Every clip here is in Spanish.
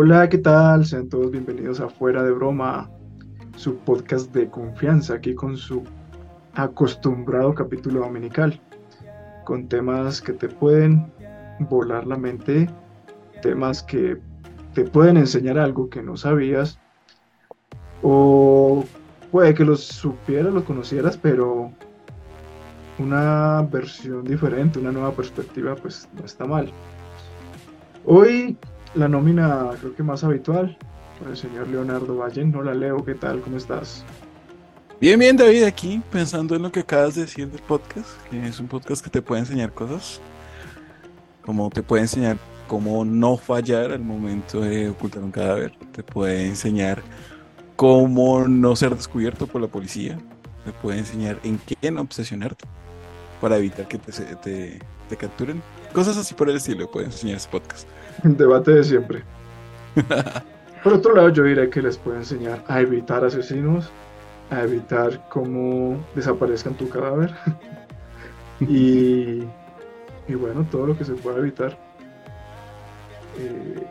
Hola, ¿qué tal? Sean todos bienvenidos a Fuera de Broma, su podcast de confianza, aquí con su acostumbrado capítulo dominical, con temas que te pueden volar la mente, temas que te pueden enseñar algo que no sabías, o puede que los supieras, los conocieras, pero una versión diferente, una nueva perspectiva, pues no está mal. Hoy la nómina creo que más habitual, el señor Leonardo Valle. No la leo, ¿qué tal? ¿Cómo estás? Bien, bien, David, aquí pensando en lo que acabas de decir del podcast, que es un podcast que te puede enseñar cosas, como te puede enseñar cómo no fallar al momento de ocultar un cadáver, te puede enseñar cómo no ser descubierto por la policía, te puede enseñar en qué obsesionarte para evitar que te, te, te capturen. Cosas así por el estilo puede enseñar ese podcast. Debate de siempre. Por otro lado, yo diré que les puede enseñar a evitar asesinos, a evitar cómo desaparezcan tu cadáver y, y, bueno, todo lo que se pueda evitar. Eh,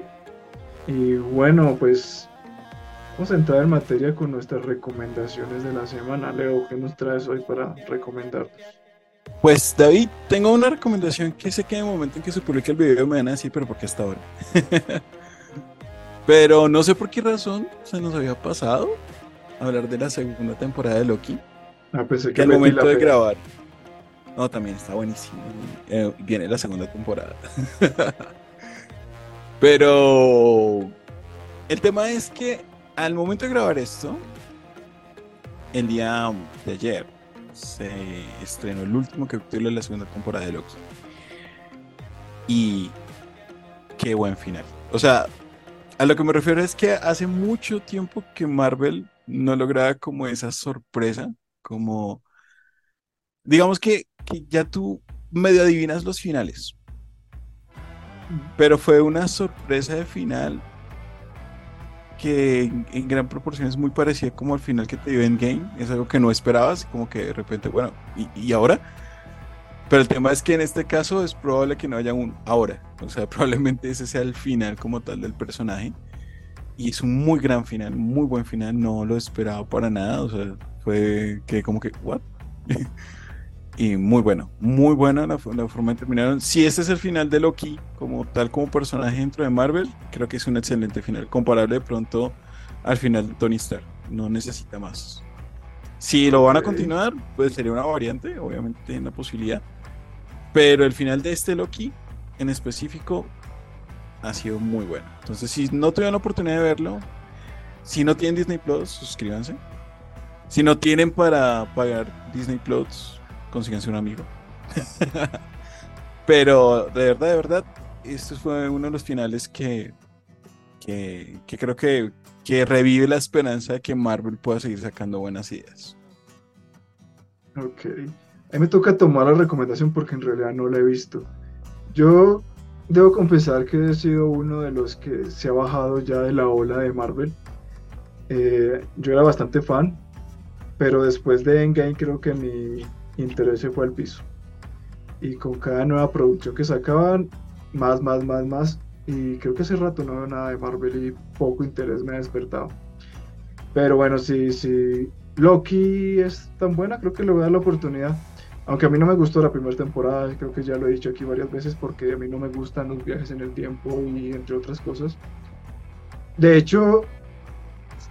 y bueno, pues vamos a entrar en materia con nuestras recomendaciones de la semana. Leo, ¿qué nos traes hoy para recomendarnos? Pues David, tengo una recomendación que sé que en el momento en que se publique el video me van a decir, pero ¿por qué hasta ahora? pero no sé por qué razón se nos había pasado hablar de la segunda temporada de Loki. Ah, pensé que, al momento de grabar. No, también está buenísimo. Eh, viene la segunda temporada. pero el tema es que al momento de grabar esto, el día de ayer, se estrenó el último capítulo de la segunda temporada de Loki. Y qué buen final. O sea, a lo que me refiero es que hace mucho tiempo que Marvel no lograba como esa sorpresa, como digamos que, que ya tú medio adivinas los finales. Pero fue una sorpresa de final que en, gran proporción es muy parecida como al final que te dio Endgame. Es algo que no esperabas, como que de repente, bueno, ¿y, ahora? Pero el tema es que en este caso es probable que no haya un ahora. O sea, probablemente ese sea el final como tal del personaje. Y es un muy gran final, muy buen final. No lo esperaba para nada. O sea, fue que como que, ¿what? y muy bueno, muy buena la, forma de terminaron. Si este es el final de Loki, como tal como personaje dentro de Marvel, creo que es un excelente final, comparable de pronto al final de Tony Stark. No necesita más. Si lo van a continuar, pues sería una variante, obviamente, una posibilidad. Pero el final de este Loki, en específico, ha sido muy bueno. Entonces, si no tuvieron la oportunidad de verlo, si no tienen Disney Plus, suscríbanse. Si no tienen para pagar Disney Plus, consíganse un amigo. Pero de verdad, de verdad, este fue uno de los finales que, que, creo que, que revive la esperanza de que Marvel pueda seguir sacando buenas ideas. Ok. A mí me toca tomar la recomendación porque en realidad no la he visto. Yo debo confesar que he sido uno de los que se ha bajado ya de la ola de Marvel. Eh, yo era bastante fan, pero después de Endgame creo que mi, interés se fue al piso. Y con cada nueva producción que sacaban, más, más, más, más. Y creo que hace rato no veo nada de Marvel y poco interés me ha despertado. Pero bueno, si, si Loki es tan buena, creo que le voy a dar la oportunidad. Aunque a mí no me gustó la primera temporada, creo que ya lo he dicho aquí varias veces porque a mí no me gustan los viajes en el tiempo y entre otras cosas. De hecho,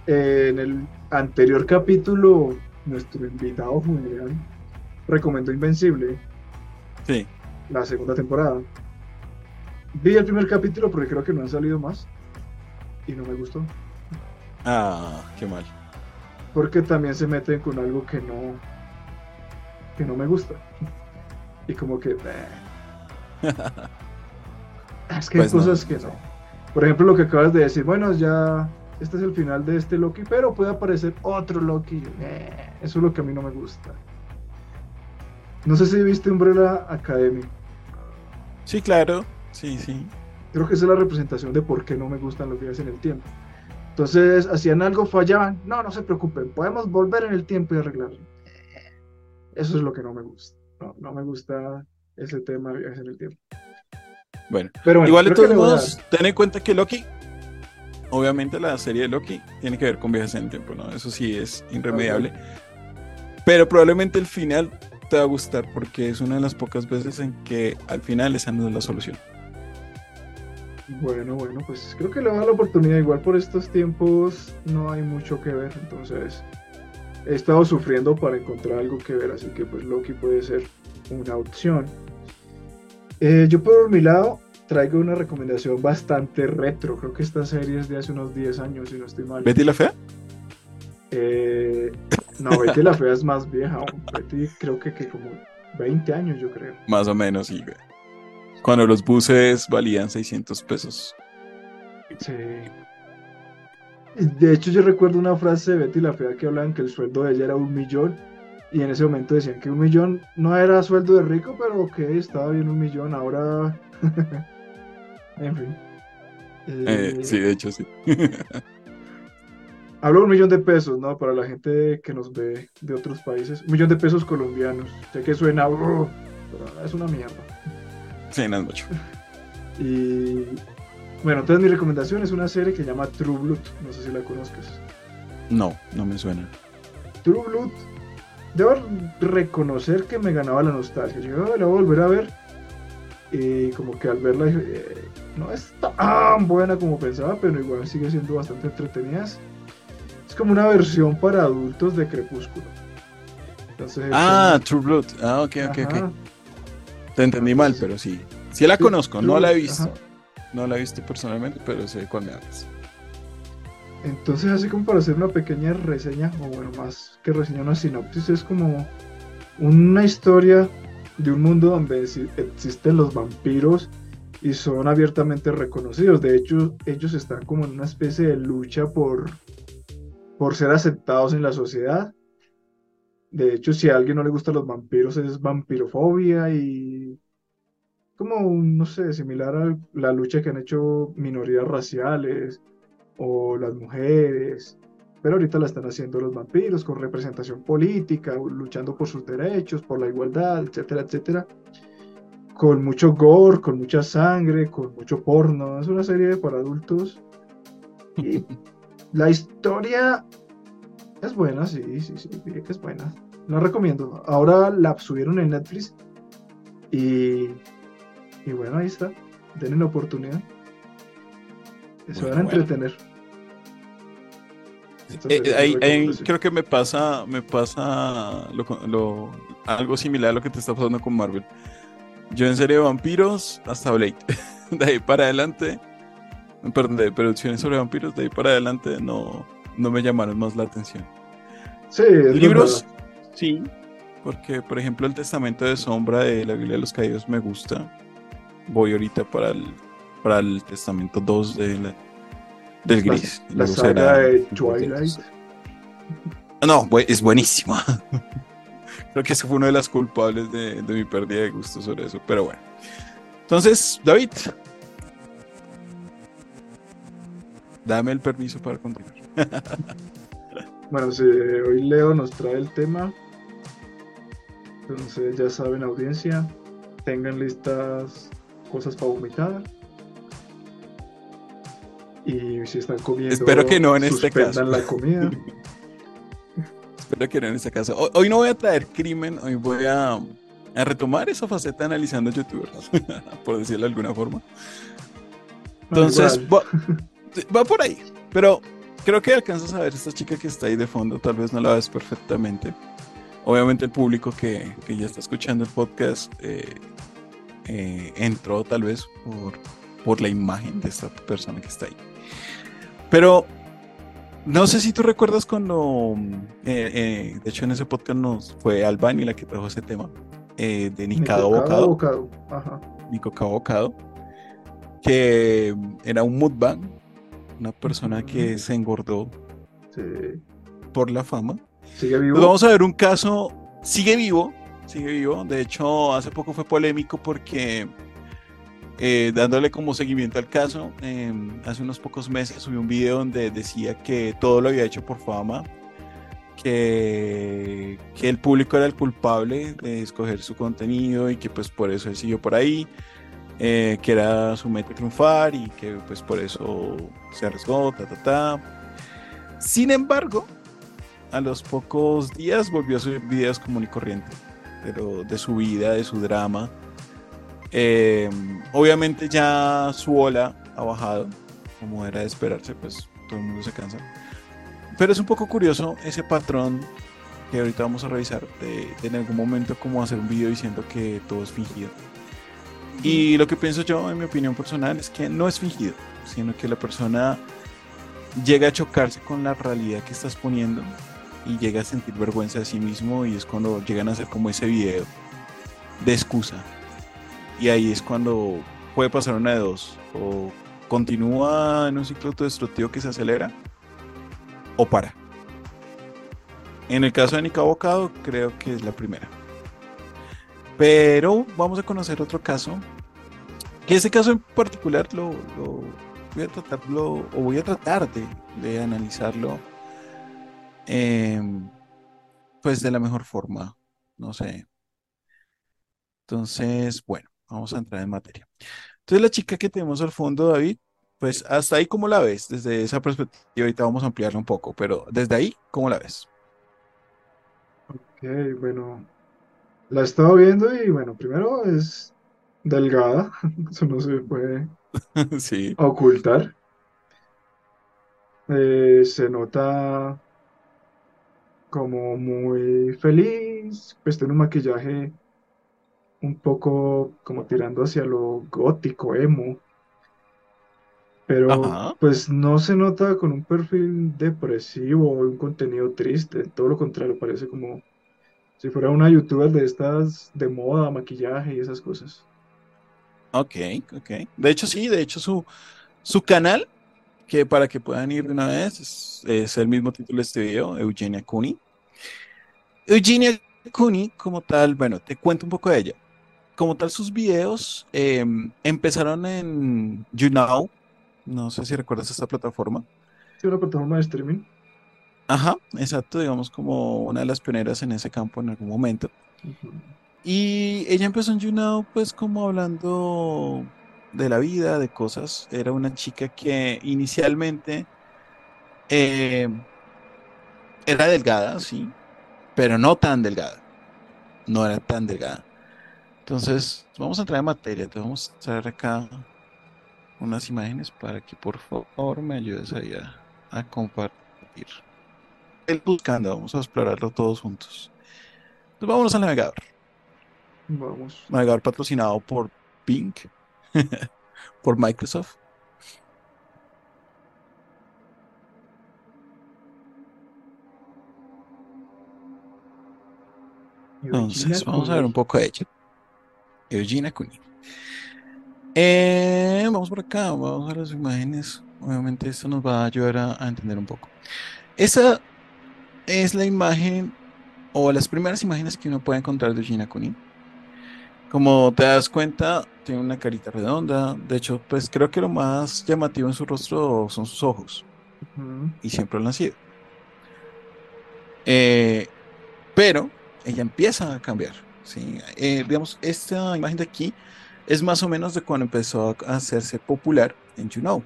en el anterior capítulo, nuestro invitado general recomendó Invencible. Sí. La segunda temporada. Vi el primer capítulo porque creo que no han salido más. Y no me gustó. Ah, qué mal. Porque también se meten con algo que no. que no me gusta. Y como que. es que hay pues cosas que no. Por ejemplo, lo que acabas de decir, bueno, ya. Este es el final de este Loki, pero puede aparecer otro Loki. eso es lo que a mí no me gusta. No sé si viste Umbrella Academy. Sí, claro. Sí, sí. Creo que esa es la representación de por qué no me gustan los viajes en el tiempo. Entonces, hacían algo, fallaban. No, no se preocupen, podemos volver en el tiempo y arreglarlo. Eso es lo que no me gusta. No, no me gusta ese tema de viajes en el tiempo. Bueno, pero igual de todos modos, ten en cuenta que Loki obviamente la serie de Loki tiene que ver con viajes en el tiempo, ¿no? Eso sí es irremediable. Pero probablemente el final te va a gustar porque es una de las pocas veces en que al final esa no es la solución. Bueno, bueno, pues creo que le va a la oportunidad. Igual por estos tiempos no hay mucho que ver, entonces he estado sufriendo para encontrar algo que ver, así que pues Loki puede ser una opción. Eh, yo por mi lado traigo una recomendación bastante retro. Creo que esta serie es de hace unos 10 años, si no estoy mal. ¿Betty la Fea? Eh, no, Betty la Fea es más vieja. Betty creo que, que como 20 años, yo creo. Más o menos, sí, Cuando los buses valían 600 pesos. Sí. De hecho, yo recuerdo una frase de Betty la Fea que hablaban que el sueldo de ella era un millón. Y en ese momento decían que un millón no era sueldo de rico, pero que estaba bien un millón. Ahora. en fin. Eh, sí, de hecho, sí. Hablo de un millón de pesos, ¿no? Para la gente que nos ve de otros países. Un millón de pesos colombianos. Ya que suena. es una mierda. Sí, no es mucho. Y bueno, entonces mi recomendación es una serie que se llama True Blood. No sé si la conozcas. No, no me suena. True Blood, debo reconocer que me ganaba la nostalgia. Yo la voy a volver a ver. Y como que al verla eh, no es tan buena como pensaba, pero igual sigue siendo bastante entretenida. Como una versión para adultos de Crepúsculo. ah, True Blood. Ah, ok, ok, ok. Te entendí mal, pero sí. Sí la conozco, no la he visto. No la he visto personalmente, pero sé cuál me hablas. Entonces, así como para hacer una pequeña reseña, o bueno, más que reseña, una sinopsis, es como una historia de un mundo donde existen los vampiros y son abiertamente reconocidos. De hecho, ellos están como en una especie de lucha por, por ser aceptados en la sociedad. De hecho, si a alguien no le gustan los vampiros, es vampirofobia y como, no sé, similar a la lucha que han hecho minorías raciales o las mujeres, pero ahorita la están haciendo los vampiros con representación política, luchando por sus derechos, por la igualdad, etcétera, etcétera. Con mucho gore, con mucha sangre, con mucho porno. Es una serie para adultos. Y la historia es buena, sí, sí, sí, es buena. La recomiendo. Ahora la subieron en Netflix y y bueno, ahí está. Denle la oportunidad. Se van a entretener. Eh, creo que me pasa, me pasa lo, algo similar a lo que te está pasando con Marvel. Yo en serie de vampiros hasta Blade. de ahí para adelante, perdón, de producciones sobre vampiros, de ahí para adelante no, no me llamaron más la atención. Sí, libros, sí, porque por ejemplo el Testamento de Sombra de la Biblia de los Caídos me gusta voy ahorita para el, para el Testamento 2 de del Gris. La, saga de Twilight. No, es buenísima. Creo que ese fue uno de las culpables de, de mi pérdida de gusto sobre eso, pero bueno. Entonces, David, dame el permiso para continuar. bueno, si hoy Leo nos trae el tema, entonces ya saben, audiencia, tengan listas cosas para vomitar. Y si están comiendo, espero que no en este caso. la comida. espero que no en este caso. Hoy, no voy a traer crimen, hoy voy a, a retomar esa faceta analizando youtubers, por decirlo de alguna forma. Entonces, va, por ahí. Pero creo que alcanzas a ver esta chica que está ahí de fondo, tal vez no la ves perfectamente. Obviamente el público que, que ya está escuchando el podcast eh, eh, entró tal vez por, por la imagen de esta persona que está ahí. Pero no sé si tú recuerdas cuando, eh, eh, de hecho en ese podcast nos fue Albani la que trajo ese tema, de Nicado Bocado. Bocado. Ajá. Nico Bocado, que era un mudbang, una persona que se engordó por la fama. Sigue vivo. vamos a ver un caso, sigue vivo, sigue vivo. De hecho, hace poco fue polémico porque eh, dándole como seguimiento al caso, em, hace unos pocos meses subí un video donde decía que todo lo había hecho por fama, que, que el público era el culpable de escoger su contenido y que pues por eso él siguió por ahí. Eh, que era su meta triunfar y que pues por eso se arriesgó, ta, ta, ta. Sin embargo, a los pocos días volvió a subir videos común y corriente, pero de su vida, de su drama. Eh, obviamente ya su ola ha bajado, como era de esperarse, pues todo el mundo se cansa. Pero es un poco curioso ese patrón que ahorita vamos a revisar de, en algún momento como hacer un video diciendo que todo es fingido. Y lo que pienso yo, en mi opinión personal, es que no es fingido, sino que la persona llega a chocarse con la realidad que estás poniendo y llega a sentir vergüenza de sí mismo y es cuando llegan a hacer como ese video de excusa. Y ahí es cuando puede pasar una de dos. O continúa en un ciclo autodestructivo que se acelera o para. En el caso de Nika Bocado, creo que es la primera. Pero vamos a conocer otro caso. Que ese caso en particular lo, voy a tratarlo, o voy a tratar de, analizarlo, eh, pues de la mejor forma. No sé. Entonces, bueno, vamos a entrar en materia. Entonces, la chica que tenemos al fondo, David, pues hasta ahí, ¿cómo la ves? Desde esa perspectiva, ahorita vamos a ampliarla un poco, pero desde ahí, ¿cómo la ves? Ok, bueno, la he estado viendo y bueno, primero es delgada, eso no se puede Sí. ocultar. Eh, se nota como muy feliz, pues tiene un maquillaje un poco como tirando hacia lo gótico, emo, pero Ajá. pues no se nota con un perfil depresivo o un contenido triste, todo lo contrario, parece como si fuera una youtuber de estas de moda, maquillaje y esas cosas. Ok, ok. De hecho, sí, de hecho, su, su canal, que para que puedan ir de una vez, es, es el mismo título de este video, Eugenia Cooney. Eugenia Cooney, como tal, bueno, te cuento un poco de ella. Como tal, sus videos em, empezaron en YouNow, no sé si recuerdas esta plataforma. Sí, una plataforma de streaming. Ajá, exacto, digamos como una de las pioneras en ese campo en algún momento. Ujú. Y ella empezó en YouNow pues como hablando de la vida, de cosas. Era una chica que inicialmente eh, era delgada, sí, pero no tan delgada. No era tan delgada. Entonces, vamos a entrar en materia. Te vamos a traer acá unas imágenes para que por favor me ayudes ahí a, a compartir. El buscando, vamos a explorarlo todos juntos. Entonces, vámonos al navegador. Vamos. Navegador patrocinado por Bing, por Microsoft. Entonces, vamos a ver un poco de ella. Eugenia Cooney. Eh, vamos por acá, vamos a las imágenes. Obviamente esto nos va a ayudar a, a entender un poco. Esa es la imagen o las primeras imágenes que uno puede encontrar de Eugenia Cooney. Como te das cuenta, tiene una carita redonda. De hecho, pues creo que lo más llamativo en su rostro son sus ojos. Y siempre lo han sido. Eh, pero ella empieza a cambiar, ¿sí? Eh, digamos, esta imagen de aquí es más o menos de cuando empezó a hacerse popular en YouNow.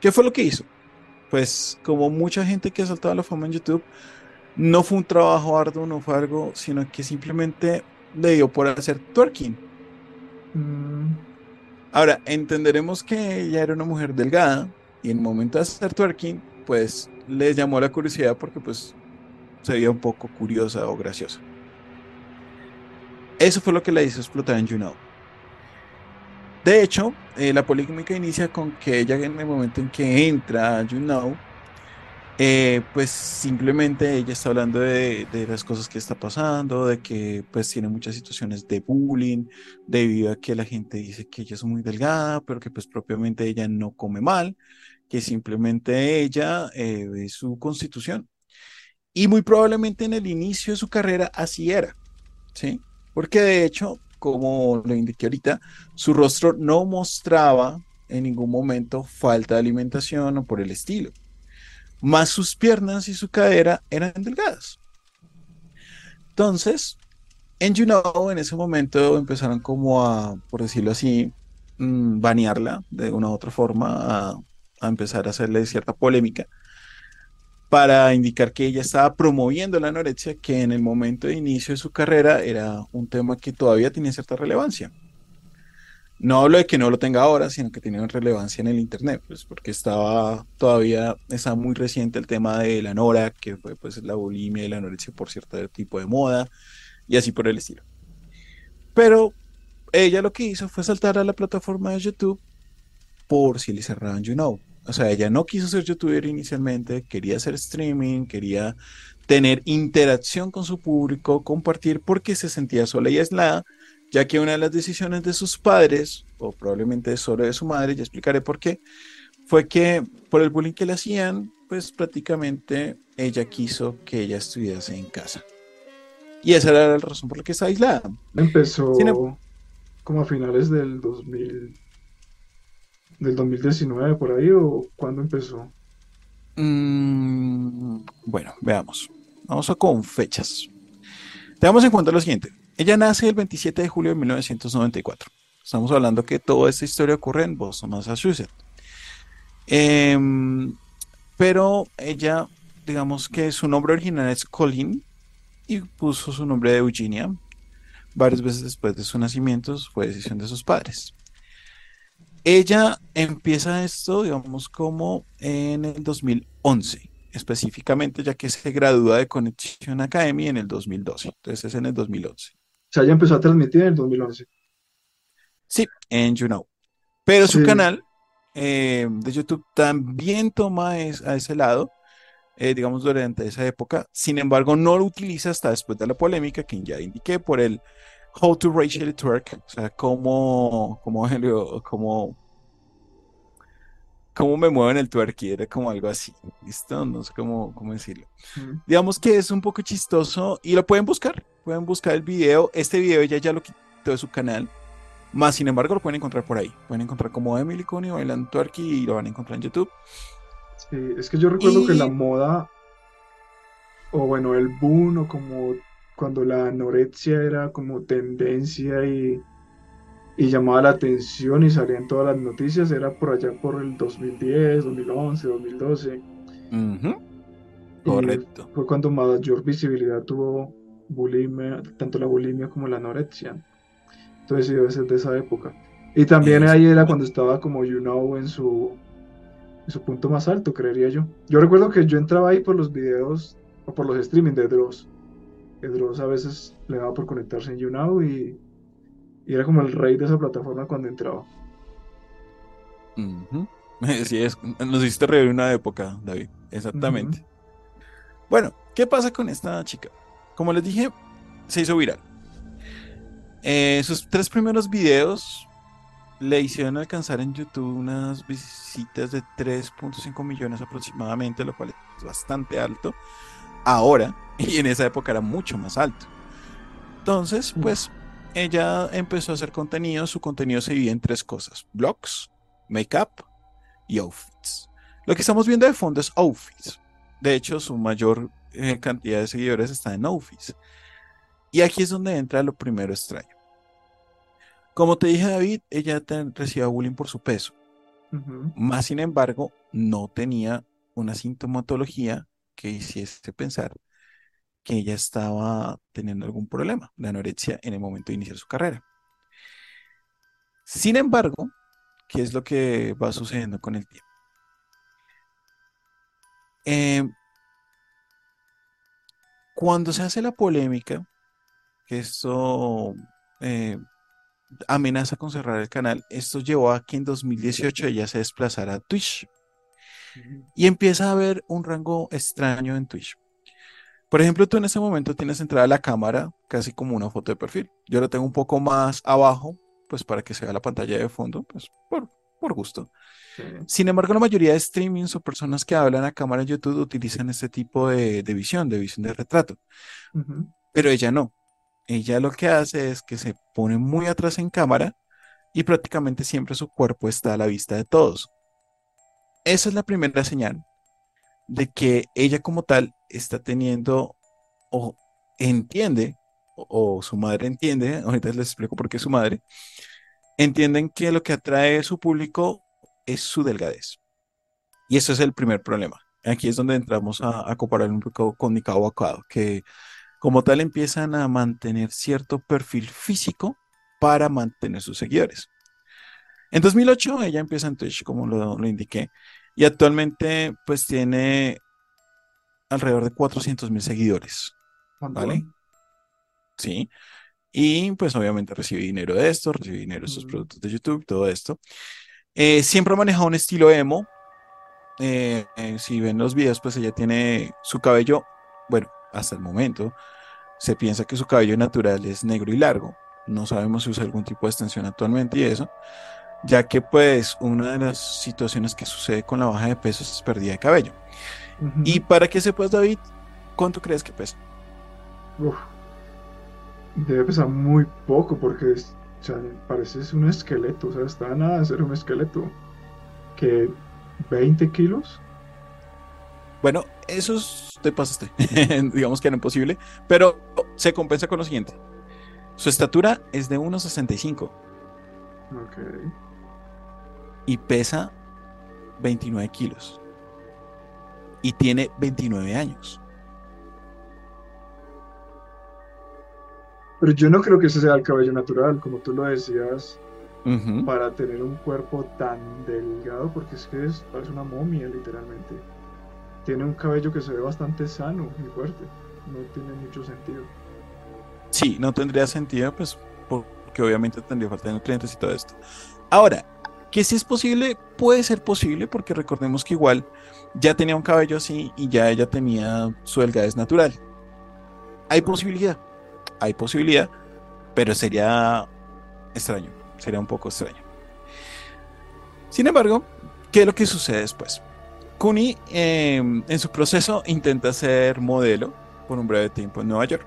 ¿Qué fue lo que hizo? Pues como mucha gente que ha saltado a la fama en YouTube, no fue un trabajo arduo, no fue algo, sino que simplemente le dio por hacer twerking. Mm, Ahora, entenderemos que ella era una mujer delgada y en el momento de hacer twerking, pues le llamó la curiosidad porque pues se veía un poco curiosa o graciosa. Eso fue lo que la hizo explotar en YouNow. De hecho, eh, la polémica inicia con que ella en el momento en que entra a YouNow, eh, pues simplemente ella está hablando de, las cosas que está pasando, de que pues tiene muchas situaciones de bullying, debido a que la gente dice que ella es muy delgada, pero que pues propiamente ella no come mal, que simplemente ella eh, ve su constitución. Y muy probablemente en el inicio de su carrera así era, ¿sí? Porque de hecho, como lo indiqué ahorita, su rostro no mostraba en ningún momento falta de alimentación o por el estilo. Más sus piernas y su cadera eran delgadas. Entonces, en YouNow en ese momento empezaron como a, por decirlo así, mm, banearla de una u otra forma, a, a empezar a hacerle cierta polémica para indicar que ella estaba promoviendo la anorexia, que en el momento de inicio de su carrera era un tema que todavía tenía cierta relevancia. No hablo de que no lo tenga ahora, sino que tenía relevancia en el Internet, pues porque estaba todavía, estaba muy reciente el tema de la nora, que fue pues la bulimia y la anorexia por cierto tipo de moda, y así por el estilo. Pero ella lo que hizo fue saltar a la plataforma de YouTube por si le cerraban You Know. O sea, ella no quiso ser youtuber inicialmente, quería hacer streaming, quería tener interacción con su público, compartir porque se sentía sola y aislada, ya que una de las decisiones de sus padres, o probablemente solo de su madre, ya explicaré por qué, fue que por el bullying que le hacían, pues prácticamente ella quiso que ella estuviese en casa. Y esa era la razón por la que está aislada. Empezó como a finales del 2000 del 2019 por ahí o cuándo empezó? Mm, bueno, veamos. Vamos a con fechas. Tengamos en cuenta lo siguiente. Ella nace el 27 de julio de 1994. Estamos hablando que toda esta historia ocurre en Boston, Massachusetts. Em, pero ella, digamos que su nombre original es Colleen y puso su nombre de Eugenia. Varias veces después de su nacimiento fue decisión de sus padres. Ella empieza esto, digamos, como en el 2011, específicamente, ya que se gradúa de Connection Academy en el 2012. Entonces es en el 2011. Sea, ella empezó a transmitir en el 2011. Sí, en YouNow. Pero su canal eh, de YouTube también toma a ese lado, eh, digamos, durante esa época. Sin embargo, no lo utiliza hasta después de la polémica que ya indiqué por el How to Racially Twerk, o sea, cómo, cómo, cómo, cómo me muevo en el twerk, era como algo así, ¿listo? No sé cómo, cómo decirlo. Digamos que es un poco chistoso y lo pueden buscar, pueden buscar el video, este video ella ya lo quitó de su canal, más sin embargo lo pueden encontrar por ahí, pueden encontrar como Emily Coney bailando twerk y lo van a encontrar en YouTube. Sí, es que yo recuerdo que la moda, o bueno, el boom, o como cuando la anorexia era como tendencia y, llamaba la atención y salía en todas las noticias, era por allá por el 2010, 2011, 2012. Correcto. Fue cuando mayor visibilidad tuvo bulimia, tanto la bulimia como la anorexia. Entonces sí, debe ser de esa época. Y también ahí era cuando estaba como You Know en su, en su punto más alto, creería yo. Yo recuerdo que yo entraba ahí por los videos o por los streaming de Dross Dross a veces le daba por conectarse en YouNow y, y, era como el rey de esa plataforma cuando entraba. Sí, es, nos hiciste revivir una época, David. Exactamente. Bueno, ¿qué pasa con esta chica? Como les dije, se hizo viral. Eh, sus tres primeros videos le hicieron alcanzar en YouTube unas visitas de 3.5 millones aproximadamente, lo cual es bastante alto ahora y en esa época era mucho más alto. Entonces, pues ella empezó a hacer contenido. Su contenido se divide en tres cosas: blogs, makeup y outfits. Lo que estamos viendo de fondo es outfits. De hecho, su mayor eh, cantidad de seguidores está en outfits. Y aquí es donde entra lo primero extraño. Como te dije, David, ella recibía bullying por su peso. Más sin embargo, no tenía una sintomatología que hiciese pensar que ella estaba teniendo algún problema de anorexia en el momento de iniciar su carrera. Sin embargo, ¿qué es lo que va sucediendo con el tiempo? Em, cuando se hace la polémica, que esto eh, amenaza con cerrar el canal, esto llevó a que en 2018 ella se desplazara a Twitch y empieza a haber un rango extraño en Twitch. Por ejemplo, tú en ese momento tienes entrada la cámara casi como una foto de perfil. Yo lo tengo un poco más abajo, pues para que se vea la pantalla de fondo, pues por, por gusto. Sin embargo, la mayoría de streamings o personas que hablan a cámara en YouTube utilizan este tipo de, visión, de visión de retrato. Pero ella no. Ella lo que hace es que se pone muy atrás en cámara y prácticamente siempre su cuerpo está a la vista de todos. Esa es la primera señal de que ella como tal está teniendo o entiende, o, su madre entiende, ahorita les explico por qué su madre, entienden que lo que atrae a su público es su delgadez. Y ese es el primer problema. Aquí es donde entramos a, a comparar un poco con Wakado, que como tal empiezan a mantener cierto perfil físico para mantener sus seguidores. En 2008 ella empieza en Twitch, como lo, lo indiqué, y actualmente pues tiene alrededor de 400 mil seguidores, ¿vale? Sí. Y pues obviamente recibe dinero de esto, recibe dinero de sus productos de YouTube, todo esto. Eh, siempre ha manejado un estilo emo. Eh, eh, si ven los videos, pues ella tiene su cabello, bueno, hasta el momento, se piensa que su cabello natural es negro y largo. No sabemos si usa algún tipo de extensión actualmente y eso, ya que pues una de las situaciones que sucede con la baja de peso es pérdida de cabello. Y para que sepas, David, ¿cuánto crees que pesa? Uf, debe pesar muy poco porque es, o sea, pareces un esqueleto, o sea, está nada de ser un esqueleto. ¿Que 20 kilos? Bueno, eso es- te pasaste. Digamos que era imposible, pero se compensa con lo siguiente. Su estatura es de 1,65 Ok. y pesa 29 kilos. Y tiene 29 años. Pero yo no creo que ese sea el cabello natural, como tú lo decías, para tener un cuerpo tan delgado, porque es que es, parece una momia, literalmente. Tiene un cabello que se ve bastante sano y fuerte. No tiene mucho sentido. Sí, no tendría sentido, pues, porque obviamente tendría falta de nutrientes y todo esto. Ahora, que si es posible, puede ser posible, porque recordemos que igual ya tenía un cabello así y ya ella tenía su delgadez natural. Hay posibilidad, hay posibilidad, pero sería extraño, sería un poco extraño. Sin embargo, ¿qué es lo que sucede después? Kuni eh, en su proceso intenta ser modelo por un breve tiempo en Nueva York.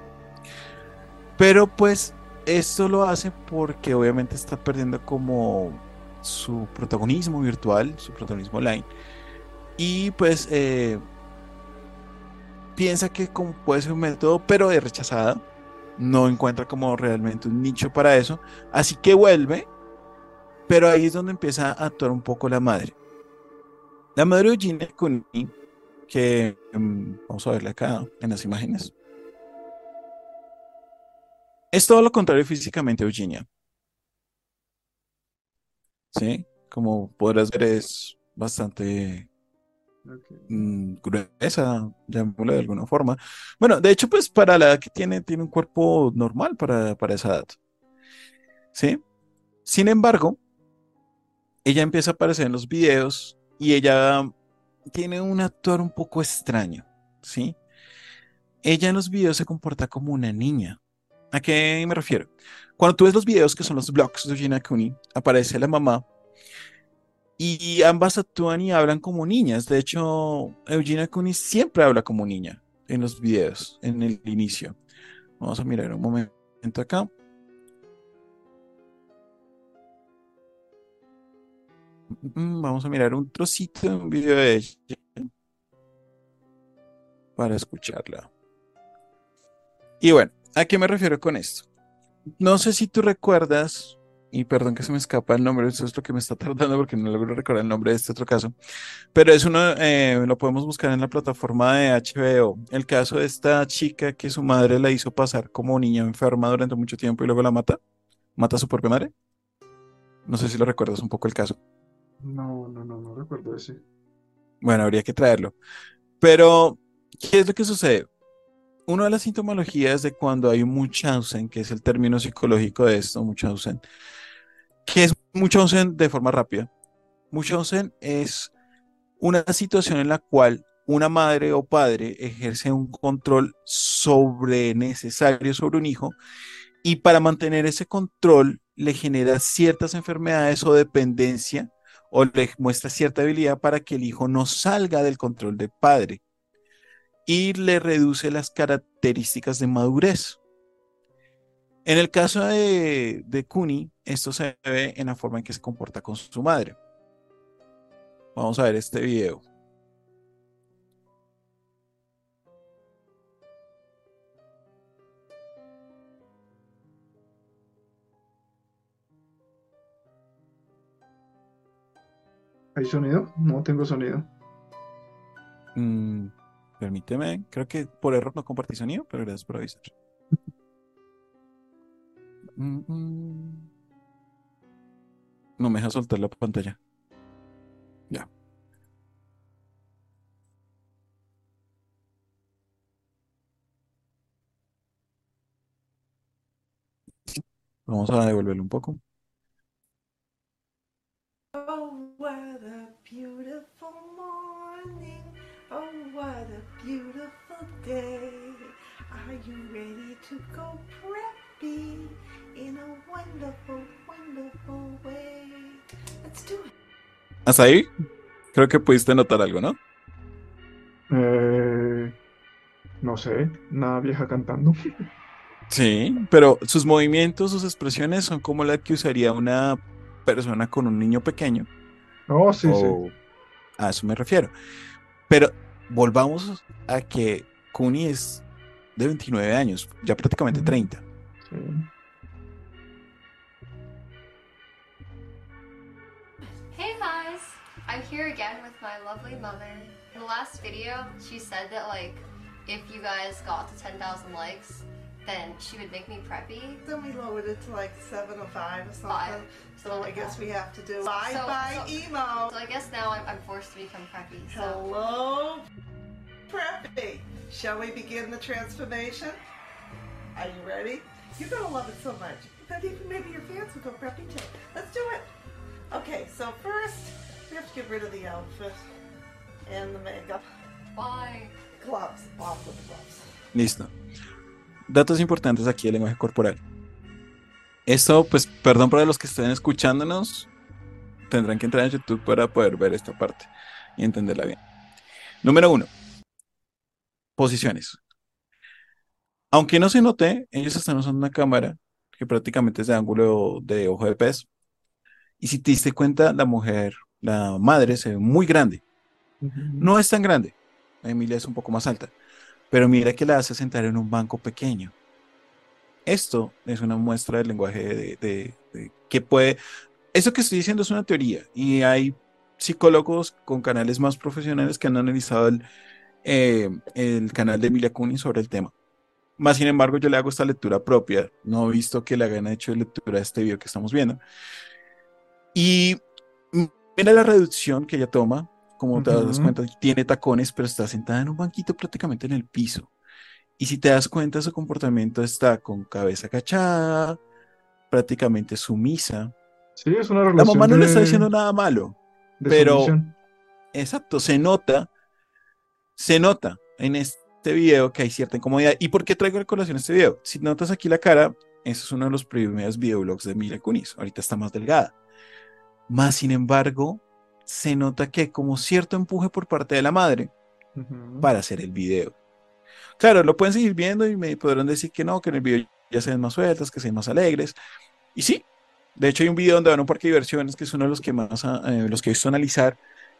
Pero pues esto lo hace porque obviamente está perdiendo como su protagonismo virtual, su protagonismo online. Y pues eh, piensa que como puede ser un método, pero es rechazada. No encuentra como realmente un nicho para eso. Así que vuelve, pero ahí es donde empieza a actuar un poco la madre. La madre de Eugenia Kuni, que mm, vamos a verla acá en las imágenes. Es todo lo contrario físicamente Eugenia. ¿Sí? Como podrás ver, es bastante Ok. mm, gruesa, llamémoslo de alguna forma. Bueno, de hecho, pues para la edad que tiene, tiene un cuerpo normal para, para esa edad. ¿Sí? Sin embargo, ella empieza a aparecer en los videos y ella tiene un actuar un poco extraño. ¿Sí? Ella en los videos se comporta como una niña. ¿A qué me refiero? Cuando tú ves los videos que son los vlogs de Eugenia Cooney, aparece la mamá y ambas actúan y hablan como niñas. De hecho, Eugenia Cooney siempre habla como niña en los videos, en el inicio. Vamos a mirar un momento acá. Mm, Vamos a mirar un trocito de un video de ella para escucharla. Y bueno, ¿a qué me refiero con esto? No sé si tú recuerdas, y perdón que se me escapa el nombre, eso es lo que me está tardando porque no logro recordar el nombre de este otro caso, pero es uno, eh, lo podemos buscar en la plataforma de HBO. El caso de esta chica que su madre la hizo pasar como niña enferma durante mucho tiempo y luego la mata, mata a su propia madre. No sé si lo recuerdas un poco el caso. No, no, no, no recuerdo ese. Bueno, habría que traerlo. Pero, ¿qué es lo que sucede? Una de las sintomologías de cuando hay un Munchausen, que es el término psicológico de esto, Munchausen, que es Munchausen de forma rápida. Munchausen es una situación en la cual una madre o padre ejerce un control sobre necesario sobre un hijo y para mantener ese control le genera ciertas enfermedades o dependencia o le muestra cierta habilidad para que el hijo no salga del control del padre y le reduce las características de madurez. En el caso de, de Kuni, esto se ve en la forma en que se comporta con su madre. Vamos a ver este video. ¿Hay sonido? No tengo sonido. Mm, permíteme, creo que por error no compartí sonido, pero gracias por avisar. Mm, mm. No me deja soltar la pantalla. Ya. Vamos a devolverlo un poco. Oh, what a beautiful morning. Oh, what a beautiful day. Are you ready to go preppy in a wonderful, wonderful way? Let's do it. ¿Hasta ahí? Creo que pudiste notar algo, ¿no? Eh, no sé, nada vieja cantando. Sí, pero sus movimientos, sus expresiones son como la que usaría una persona con un niño pequeño. Oh, sí, sí. A eso me refiero. Pero volvamos a que Kuni es de 29 años, ya prácticamente Ujú. 30. sí. Hey guys! I'm here again with my lovely mother. In the last video, she said that like if you guys got to 10,000 likes, then she would make me preppy. Then we lowered it to like seven or five or something. Five. So I guess we have to do bye So- bye so- emo. So I guess now I'm, I'm forced to become preppy. So Hello, Preppy. Shall we begin the transformation? Are you ready? You're gonna love it so much. That even maybe your fans will go preppy too. Let's do it. Okay, so first we have to get rid of the outfit and the makeup. why? Gloves, off with the gloves. Listo. Datos importantes aquí del lenguaje corporal. Esto, pues, perdón para los que estén escuchándonos, tendrán que entrar en YouTube para poder ver esta parte y entenderla bien. Número uno, posiciones. Aunque no se note, ellos están usando una cámara que prácticamente es de ángulo de ojo de pez. Y si te diste cuenta, la mujer, la madre, se ve muy grande. No es tan grande. Emilia es un poco más alta. Pero mira que la hace sentar en un banco pequeño. Esto es una muestra del lenguaje de, de- de que puede. Eso que estoy diciendo es una teoría. Y hay psicólogos con canales más profesionales que han analizado el, eh, el canal de Emilia Kunis sobre el tema. Más sin embargo, yo le hago esta lectura propia. No he visto que le hayan hecho lectura a este video que estamos viendo. Y mira la reducción que ella toma. Como te das Ujú. cuenta, tiene tacones, pero está sentada en un banquito prácticamente en el piso. Y si te das cuenta, su comportamiento está con cabeza agachada, prácticamente sumisa. Sí, es una La relación mamá no le está de- diciendo nada malo. de pero-. Exacto, se nota, se nota en este video que hay cierta incomodidad. ¿Y por qué traigo a colación este video? Si notas aquí la cara, ese es uno de los primeros videoblogs de Mila Kunis. Ahorita está más delgada. Más sin embargo, se nota que como cierto empuje por parte de la madre Ujú. para hacer el video. Claro, lo pueden seguir viendo y me podrán decir que no, que en el video ya se ven más sueltas, que se ven más alegres. Y sí, de hecho hay un video donde van a un parque de diversiones, que es uno de los que más, ah, eh, los que he visto analizar,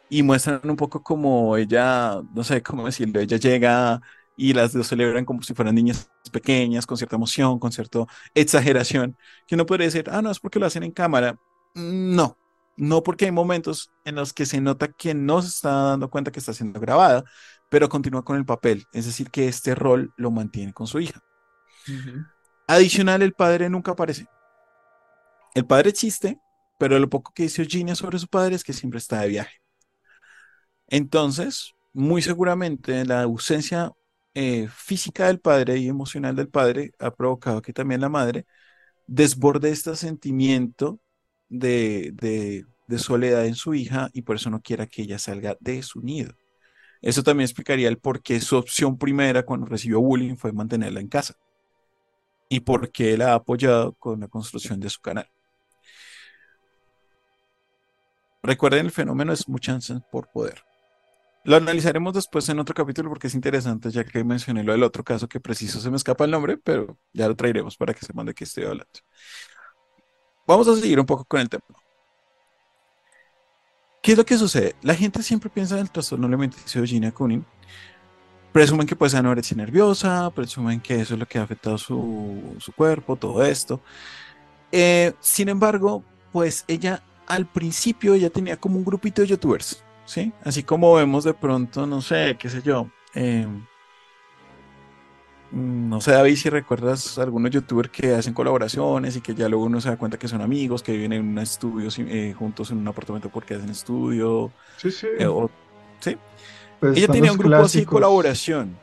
y muestran un poco como ella, no sé cómo decirlo, ella llega y las dos celebran como si fueran niñas pequeñas, con cierta emoción, con cierta exageración, que uno podría decir, ah, no, es porque lo hacen en cámara. Mm, No, no porque hay momentos en los que se nota que no se está dando cuenta que está siendo grabada, pero continúa con el papel, es decir, que este rol lo mantiene con su hija. Adicional, el padre nunca aparece. El padre existe, pero lo poco que dice Eugenia sobre su padre es que siempre está de viaje. Entonces, muy seguramente la ausencia eh, física del padre y emocional del padre ha provocado que también la madre desborde este sentimiento de, soledad en su hija y por eso no quiera que ella salga de su nido. Eso también explicaría el por qué su opción primera cuando recibió bullying fue mantenerla en casa y por qué la ha apoyado con la construcción de su canal. Recuerden, el fenómeno es mucha ansia por poder. Lo analizaremos después en otro capítulo porque es interesante, ya que mencioné lo del otro caso que preciso se me escapa el nombre, pero ya lo traeremos para que sepan de qué estoy hablando. Vamos a seguir un poco con el tema. ¿Qué es lo que sucede? La gente siempre piensa en el trastorno alimenticio de Gina Kunin. Presumen que puede ser anorexia nerviosa, presumen que eso es lo que ha afectado su, su cuerpo, todo esto. Eh, sin embargo, pues ella al principio ella tenía como un grupito de youtubers, ¿sí? Así como vemos de pronto, no sé, qué sé yo. eh, no sé, David, si recuerdas algunos youtubers que hacen colaboraciones y que ya luego uno se da cuenta que son amigos, que viven en un estudio eh, juntos en un apartamento porque hacen estudio. Sí, sí. eh, o- ¿sí? Pues Ella tenía un grupo así de colaboración.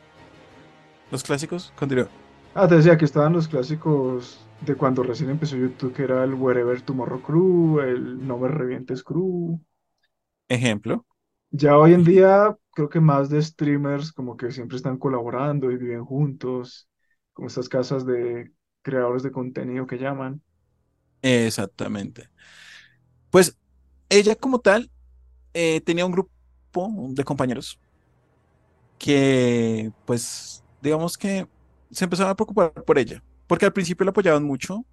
Los clásicos, continúa. Ah, te decía que estaban los clásicos de cuando recién empezó YouTube, que era el Wherever Tomorrow Crew, el No Me Revientes Crew. Ejemplo. Ya hoy en día creo que más de streamers como que siempre están colaborando y viven juntos, como estas casas de creadores de contenido que llaman. Exactamente. Pues ella como tal eh, tenía un grupo de compañeros que, pues, digamos que se empezaron a preocupar por ella, porque al principio la apoyaban mucho,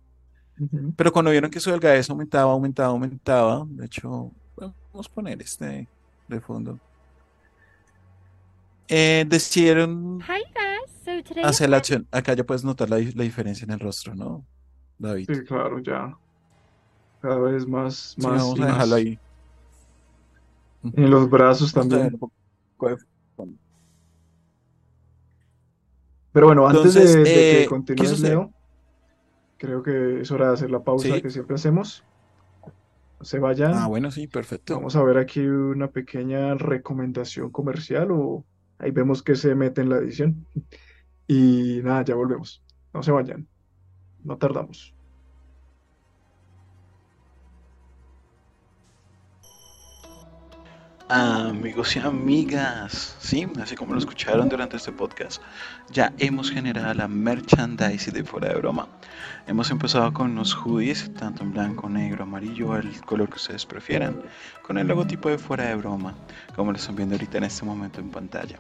pero cuando vieron que su delgadez aumentaba, aumentaba, aumentaba, de hecho, vamos a poner este de fondo, eh, decidieron Hi guys, so today hacer la acción. Acá ya puedes notar la, la diferencia en el rostro, ¿no, David? Sí, claro, ya. Cada vez más, Sí, más vamos y a dejarlo más. ahí. En los brazos también. Pero bueno, antes de, Entonces, de que eh, ¿qué continúes? Leo, creo que es hora de hacer la pausa Sí. que siempre hacemos. No se vayan. Ah, bueno, sí, perfecto. Vamos a ver aquí una pequeña recomendación comercial o ahí vemos que se mete en la edición. Y nada, ya volvemos. No se vayan. No tardamos. Amigos y amigas, sí, así como lo escucharon durante este podcast, ya hemos generado la merchandise de fuera de broma. Hemos empezado con unos hoodies, tanto en blanco, negro, amarillo, el color que ustedes prefieran, con el logotipo de fuera de broma, como lo están viendo ahorita en este momento en pantalla.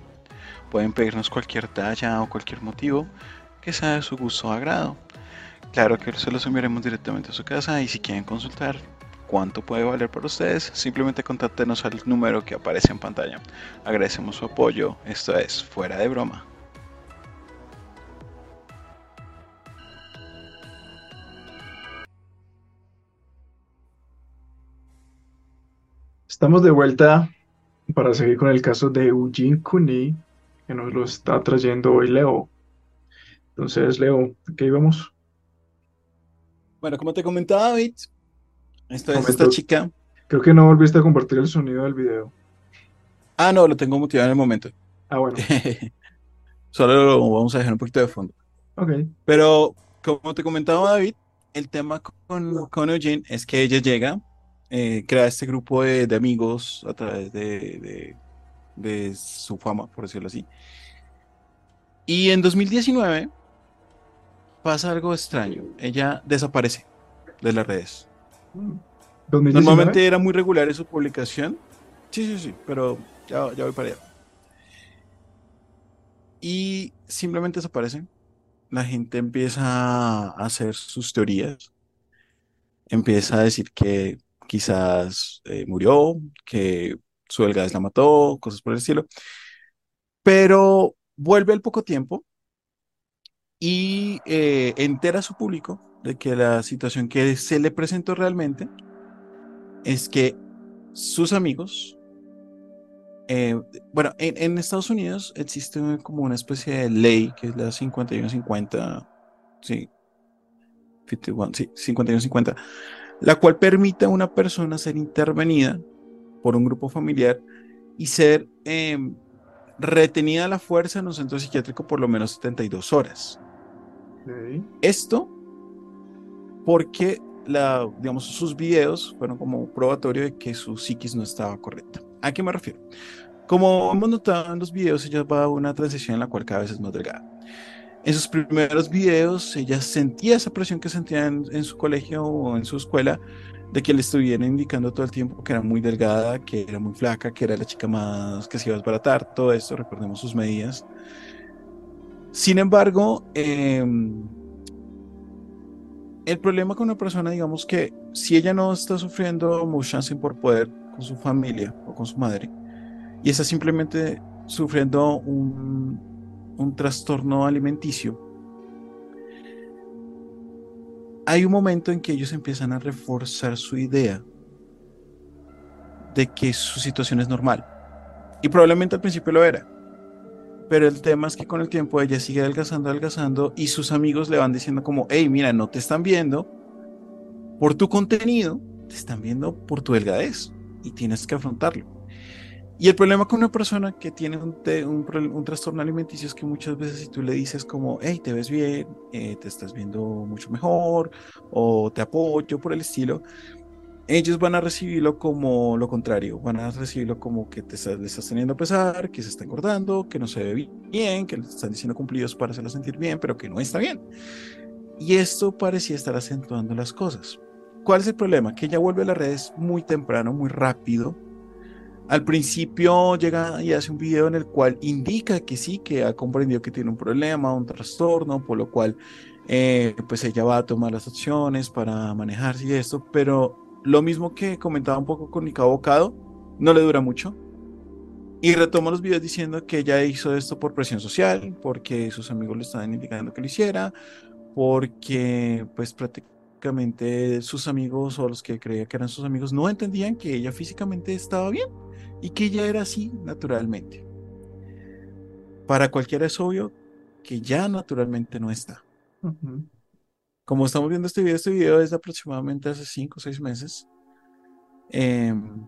Pueden pedirnos cualquier talla o cualquier motivo que sea de su gusto o agrado. Claro que se los enviaremos directamente a su casa y si quieren consultar cuánto puede valer para ustedes, simplemente contáctenos al número que aparece en pantalla. Agradecemos su apoyo, esto es Fuera de Broma. Estamos de vuelta para seguir con el caso de Eugene Cooney, que nos lo está trayendo hoy Leo. Entonces, Leo, ¿qué íbamos? Bueno, como te comentaba David, esto es esta chica. Creo que no volviste a compartir el sonido del video. Ah, no, lo tengo motivado en el momento. Ah, bueno, Solo lo vamos a dejar un poquito de fondo. ok. Pero como te comentaba David, el tema con, con Eugene es que ella llega, eh, crea este grupo de, de amigos a través de, de- de su fama, por decirlo así. Y en 2019 pasa algo extraño. Ella desaparece de las redes. 2019. Normalmente era muy regular en su publicación. Sí, sí, sí, pero ya, ya voy para allá. Y simplemente desaparece. La gente empieza a hacer sus teorías. Empieza a decir que quizás eh, murió, que su delgadez la mató, cosas por el estilo. Pero vuelve al poco tiempo y eh, entera a su público de que la situación que se le presentó realmente es que sus amigos, eh, bueno, en, Estados Unidos existe como una especie de ley que es la 5150, sí, 51, sí, 5150, la cual permite a una persona ser intervenida por un grupo familiar y ser eh, retenida a la fuerza en un centro psiquiátrico por lo menos 72 horas. Esto porque la, digamos, sus videos fueron como probatorio de que su psiquis no estaba correcta. ¿A qué me refiero? Como hemos notado en los videos, ella va a una transición en la cual cada vez es más delgada. En sus primeros videos, ella sentía esa presión que sentía en, su colegio o en su escuela de que le estuvieran indicando todo el tiempo que era muy delgada, que era muy flaca, que era la chica más que se iba a desbaratar, todo esto, recordemos sus medidas. Sin embargo, em, el problema con una persona, digamos que si ella no está sufriendo motion por poder con su familia o con su madre, y está simplemente sufriendo un, un trastorno alimenticio, hay un momento en que ellos empiezan a reforzar su idea de que su situación es normal. Y probablemente al principio lo era. Pero el tema es que con el tiempo ella sigue adelgazando, adelgazando y sus amigos le van diciendo como, hey, mira, no te están viendo por tu contenido, te están viendo por tu delgadez y tienes que afrontarlo. Y el problema con una persona que tiene un, un, trastorno alimenticio es que muchas veces si tú le dices como, hey, te ves bien, eh, te estás viendo mucho mejor, o te apoyo por el estilo, ellos van a recibirlo como lo contrario, van a recibirlo como que te estás, le estás teniendo pesar, que se está engordando, que no se ve bien, que le están diciendo cumplidos para hacerlo sentir bien, pero que no está bien. Y esto parecía estar acentuando las cosas. ¿Cuál es el problema? Que ella vuelve a las redes muy temprano, muy rápido. Al principio llega y hace un video en el cual indica que sí, que ha comprendido que tiene un problema, un trastorno, por lo cual eh, pues ella va a tomar las acciones para manejarse y esto, pero lo mismo que comentaba un poco con Nica Bocado, no le dura mucho. Y retoma los videos diciendo que ella hizo esto por presión social, porque sus amigos le estaban indicando que lo hiciera, porque pues prácticamente sus amigos o los que creía que eran sus amigos no entendían que ella físicamente estaba bien y que ella era así naturalmente. Para cualquiera es obvio que ya naturalmente no está. Como estamos viendo este video, este video es de aproximadamente hace 5 o 6 meses. Em,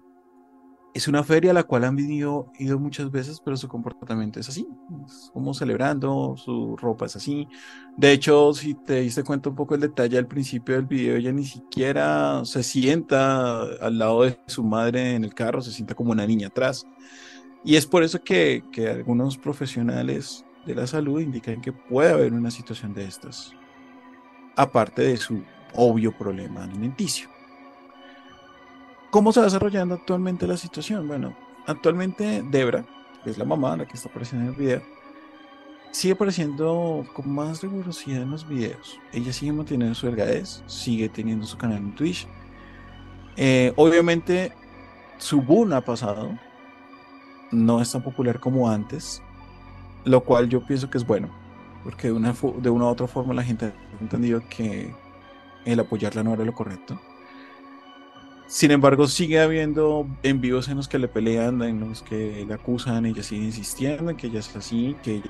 es una feria a la cual han venido, ido muchas veces, pero su comportamiento es así. Como celebrando, su ropa es así. De hecho, si te diste cuenta un poco el detalle al principio del video, ella ni siquiera se sienta al lado de su madre en el carro, se sienta como una niña atrás. Y es por eso que, que algunos profesionales de la salud indican que puede haber una situación de estas aparte de su obvio problema alimenticio. ¿Cómo se va desarrollando actualmente la situación? Bueno, actualmente Debra, que es la mamá, la que está apareciendo en el video, sigue apareciendo con más rigurosidad en los videos. Ella sigue manteniendo su delgadez, sigue teniendo su canal en Twitch. Eh, obviamente, su boom ha pasado. No es tan popular como antes, lo cual yo pienso que es bueno porque de una, de una u otra forma la gente ha entendido que el apoyarla no era lo correcto. Sin embargo, sigue habiendo en vivos en los que le pelean, en los que le acusan, ella sigue insistiendo en que ella es así, que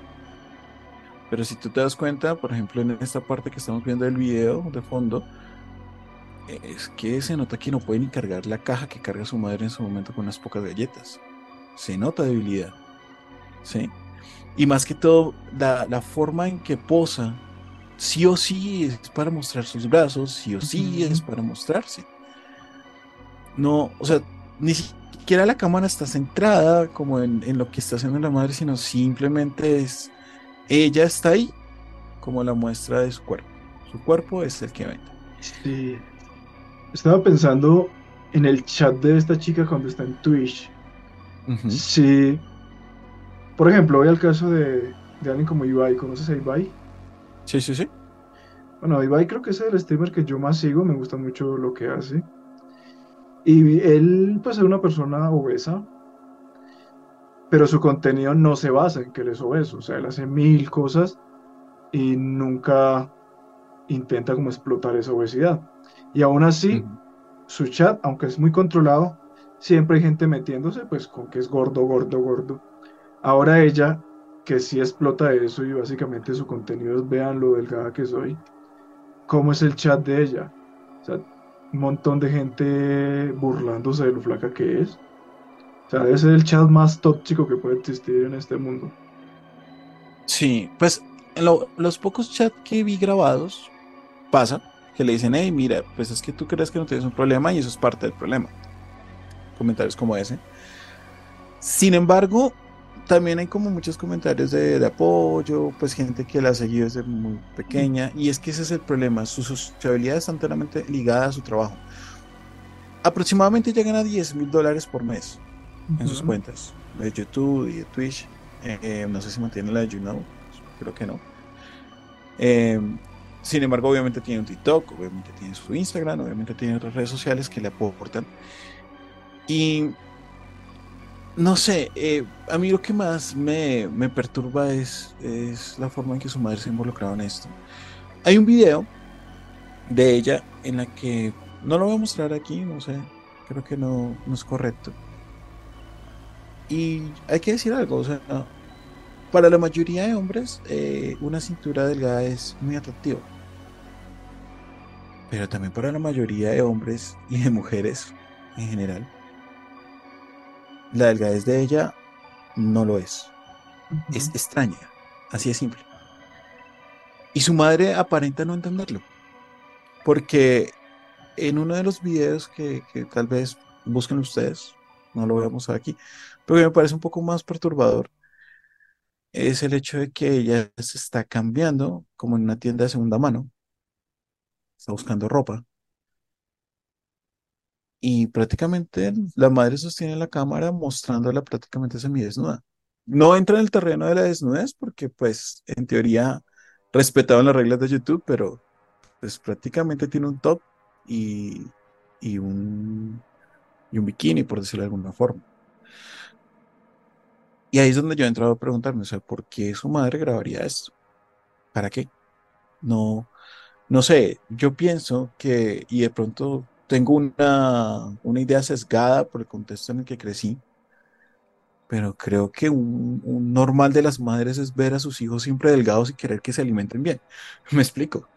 Pero si tú te das cuenta, por ejemplo, en esta parte que estamos viendo del video de fondo, es que se nota que no puede ni cargar la caja que carga su madre en su momento con unas pocas galletas. Se nota debilidad. ¿Sí? Y más que todo, la, forma en que posa, sí o sí es para mostrar sus brazos, sí o sí es para mostrarse. No, o sea, ni siquiera la cámara está centrada como en, lo que está haciendo la madre, sino simplemente es, ella está ahí como la muestra de su cuerpo. Su cuerpo es el que vende. Sí. Estaba pensando en el chat de esta chica cuando está en Twitch. Sí, por ejemplo, voy al caso de, de alguien como Ibai. ¿Conoces a Ibai? Sí, sí, sí. Bueno, Ibai creo que es el streamer que yo más sigo, me gusta mucho lo que hace. Y él, pues, es una persona obesa, pero su contenido no se basa en que él es obeso. O sea, él hace mil cosas y nunca intenta como explotar esa obesidad. Y aún así, su chat, aunque es muy controlado, siempre hay gente metiéndose, pues, con que es gordo, gordo, gordo. Ahora ella, que sí explota eso y básicamente su contenido es vean lo delgada que soy, ¿cómo es el chat de ella? O sea, un montón de gente burlándose de lo flaca que es. O sea, debe ser el chat más tóxico que puede existir en este mundo. Sí, pues los pocos chats que vi grabados, pasa que le dicen, hey, mira, pues es que tú crees que no tienes un problema y eso es parte del problema. Comentarios como ese. Sin embargo, también hay como muchos comentarios de, apoyo, pues gente que la ha seguido desde muy pequeña, y es que ese es el problema, su sociabilidad está enteramente ligada a su trabajo. Aproximadamente llegan a 10 mil dólares por mes en sus cuentas de YouTube y de Twitch. Eh, no sé si mantiene la de YouNow, creo que no. Eh, sin embargo, obviamente tiene un TikTok, obviamente tiene su Instagram, obviamente tiene otras redes sociales que le aportan. Y no sé, eh, a mí lo que más me, perturba es, es, la forma en que su madre se involucraba en esto. Hay un video de ella en la que, no lo voy a mostrar aquí, no sé, Creo que no, no es correcto. Y hay que decir algo, o sea, para la mayoría de hombres, eh, una cintura delgada es muy atractiva. Pero también para la mayoría de hombres y de mujeres en general, la delgadez de ella no lo es. Es extraña, así de simple. Y su madre aparenta no entenderlo. Porque en uno de los videos que, que tal vez busquen ustedes, no lo mostrar aquí, pero que me parece un poco más perturbador, es el hecho de que ella se está cambiando como en una tienda de segunda mano, está buscando ropa. Y prácticamente la madre sostiene la cámara mostrándola prácticamente semidesnuda. No entra en el terreno de la desnudez porque pues en teoría respetaban las reglas de YouTube, pero pues prácticamente tiene un top y, y un, y un bikini, por decirlo de alguna forma. Y ahí es donde yo he entrado a preguntarme, o sea, ¿por qué su madre grabaría esto? ¿Para qué? No, no sé, yo pienso que, y de pronto tengo una, una idea sesgada por el contexto en el que crecí, pero creo que un, un normal de las madres es ver a sus hijos siempre delgados y querer que se alimenten bien. Me explico.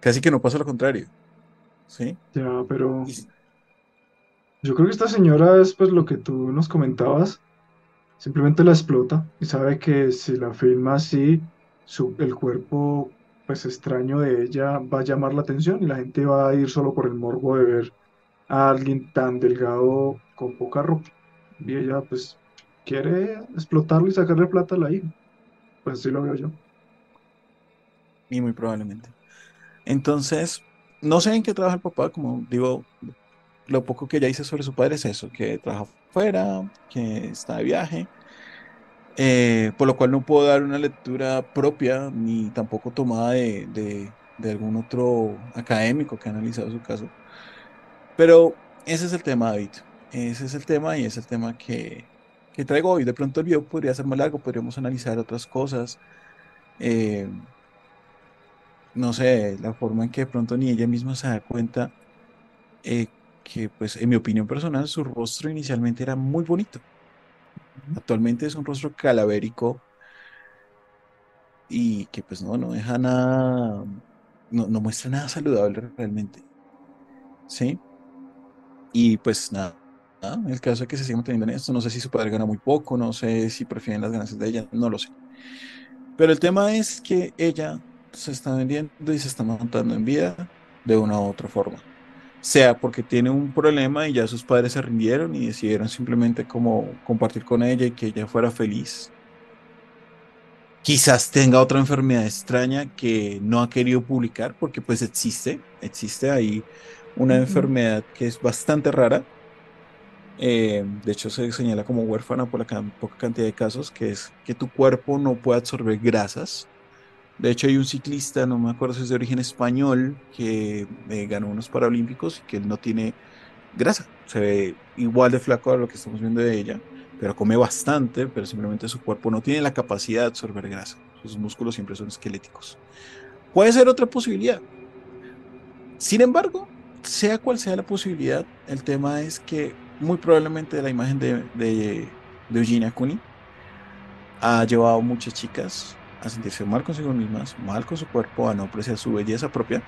Casi que no pasa lo contrario. ¿Sí? Ya, pero yo creo que esta señora es pues lo que tú nos comentabas, simplemente la explota y sabe que si la filma así, su, el cuerpo pues extraño de ella va a llamar la atención y la gente va a ir solo por el morbo de ver a alguien tan delgado con poca ropa. Y ella pues quiere explotarlo y sacarle plata a la hija. Pues así lo veo yo. y muy probablemente. Entonces, no sé en qué trabaja el papá, como digo, lo poco que ya hice sobre su padre es eso, que trabaja fuera, que está de viaje, eh, por lo cual no puedo dar una lectura propia ni tampoco tomada de, de- de algún otro académico que ha analizado su caso. Pero ese es el tema, David. Ese es el tema y es el tema que, que traigo hoy. De pronto el video podría ser más largo, podríamos analizar otras cosas. eh, no sé, la forma en que de pronto ni ella misma se da cuenta eh, que, pues, en mi opinión personal, su rostro inicialmente era muy bonito. Actualmente es un rostro calavérico y que, pues, no, no deja nada, no, no muestra nada saludable realmente. ¿Sí? Y pues nada, el caso es que se sigue manteniendo en esto. No sé si su padre gana muy poco, no sé si prefieren las ganancias de ella, no lo sé. Pero el tema es que ella se está vendiendo y se está montando en vida de una u otra forma. Sea porque tiene un problema y ya sus padres se rindieron y decidieron simplemente como compartir con ella y que ella fuera feliz. Quizás tenga otra enfermedad extraña que no ha querido publicar porque pues existe, existe ahí una enfermedad que es bastante rara. Eh, de hecho se señala como huérfana por la can- poca cantidad de casos, que es que tu cuerpo no puede absorber grasas. De hecho, hay un ciclista, no me acuerdo si es de origen español, que eh, ganó unos Paralímpicos y que él no tiene grasa. Se ve igual de flaco a lo que estamos viendo de ella, pero come bastante, pero simplemente su cuerpo no tiene la capacidad de absorber grasa. Sus músculos siempre son esqueléticos. Puede ser otra posibilidad. Sin embargo, sea cual sea la posibilidad, el tema es que muy probablemente la imagen de, de, Eugenia Cooney ha llevado muchas chicas a sentirse mal consigo mismas, mal con su cuerpo, a no apreciar su belleza propia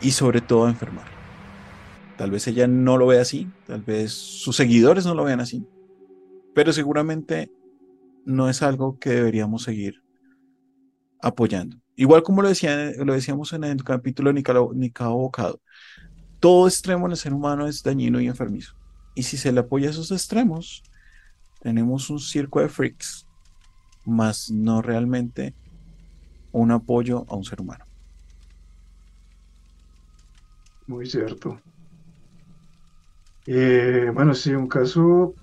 y sobre todo a enfermar. Tal vez ella no lo vea así, tal vez sus seguidores no lo vean así, pero seguramente no es algo que deberíamos seguir apoyando. Igual como lo, decía, lo decíamos en el capítulo Nicao Bocado, todo extremo en el ser humano es dañino y enfermizo. Y si se le apoya a esos extremos, tenemos un circo de freaks, más no realmente un apoyo a un ser humano. Muy cierto. Eh, bueno, sí, un caso,